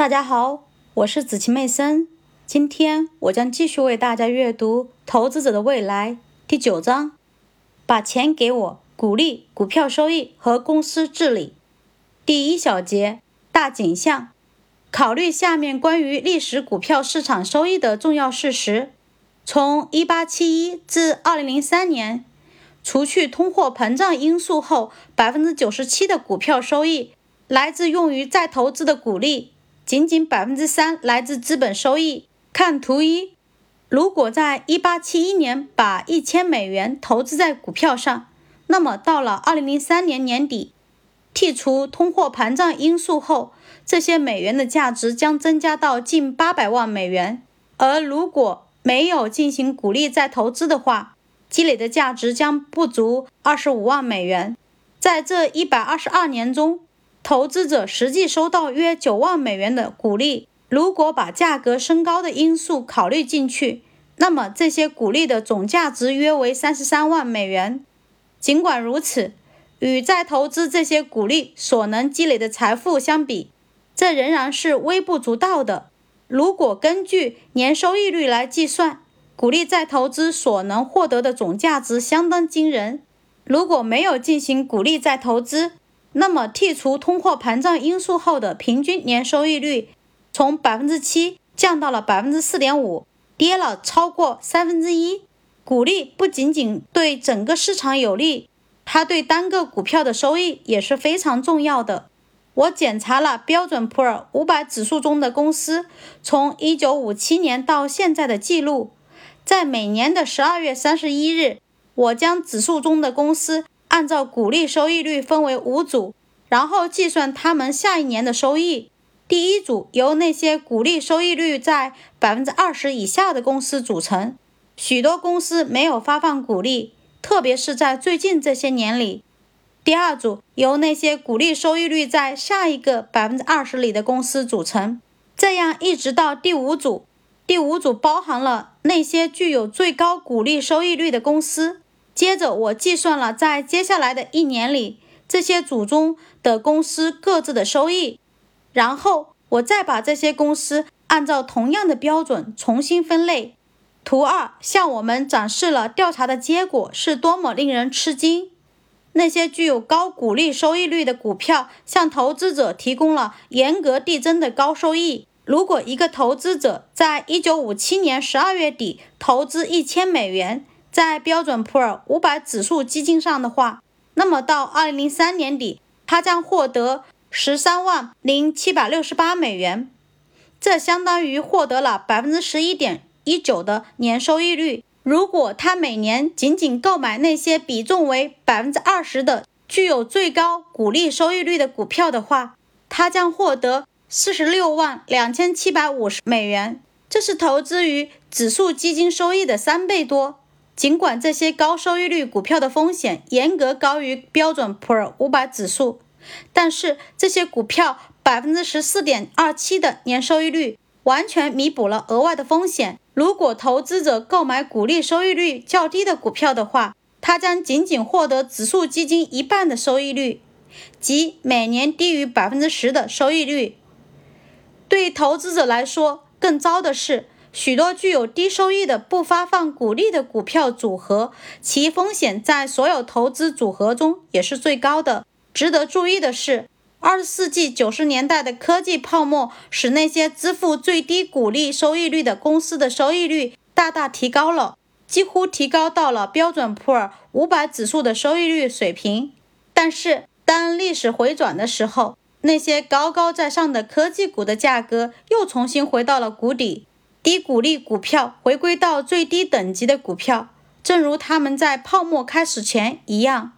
大家好，我是子琪妹森。今天我将继续为大家阅读《投资者的未来》第九章：把钱给我，鼓励股票收益和公司治理。第一小节大景象，考虑下面关于历史股票市场收益的重要事实。从1871至2003年，除去通货膨胀因素后，97%的股票收益来自用于再投资的股利。仅仅百分之三来自资本收益。看图一，如果在一八七一年把一千美元投资在股票上，那么到了二零零三年年底，剔除通货膨胀因素后，这些美元的价值将增加到近八百万美元。而如果没有进行股利再投资的话，积累的价值将不足二十五万美元。在这一百二十二年中，投资者实际收到约九万美元的股利。如果把价格升高的因素考虑进去，那么这些股利的总价值约为三十三万美元。尽管如此，与再投资这些股利所能积累的财富相比，这仍然是微不足道的。如果根据年收益率来计算，股利再投资所能获得的总价值相当惊人。如果没有进行股利再投资，那么，剔除通货膨胀因素后的平均年收益率从百分之七降到了百分之四点五，跌了超过三分之一。股利不仅仅对整个市场有利，它对单个股票的收益也是非常重要的。我检查了标准普尔五百指数中的公司从一九五七年到现在的记录，在每年的十二月三十一日，我将指数中的公司。按照股利收益率分为五组，然后计算他们下一年的收益。第一组由那些股利收益率在百分之二十以下的公司组成，许多公司没有发放股利，特别是在最近这些年里。第二组由那些股利收益率在下一个百分之二十里的公司组成，这样一直到第五组。第五组包含了那些具有最高股利收益率的公司。接着，我计算了在接下来的一年里这些组中的公司各自的收益，然后我再把这些公司按照同样的标准重新分类。图二向我们展示了调查的结果是多么令人吃惊。那些具有高股利收益率的股票向投资者提供了严格递增的高收益。如果一个投资者在1957年12月底投资1000美元，在标准普尔五百指数基金上的话，那么到二零零三年底，他将获得十三万零七百六十八美元，这相当于获得了百分之十一点一九的年收益率。如果他每年仅仅购买那些比重为百分之二十的具有最高股利收益率的股票的话，他将获得四十六万两千七百五十美元，这是投资于指数基金收益的三倍多。尽管这些高收益率股票的风险严格高于标准普尔五百指数，但是这些股票百分之十四点二七的年收益率完全弥补了额外的风险。如果投资者购买股利收益率较低的股票的话，他将仅仅获得指数基金一半的收益率，即每年低于百分之十的收益率。对投资者来说，更糟的是。许多具有低收益的不发放股利的股票组合，其风险在所有投资组合中也是最高的。值得注意的是，二十世纪九十年代的科技泡沫使那些支付最低股利收益率的公司的收益率大大提高了，几乎提高到了标准普尔五百指数的收益率水平。但是，当历史回转的时候，那些高高在上的科技股的价格又重新回到了谷底。低股利股票回归到最低等级的股票，正如他们在泡沫开始前一样。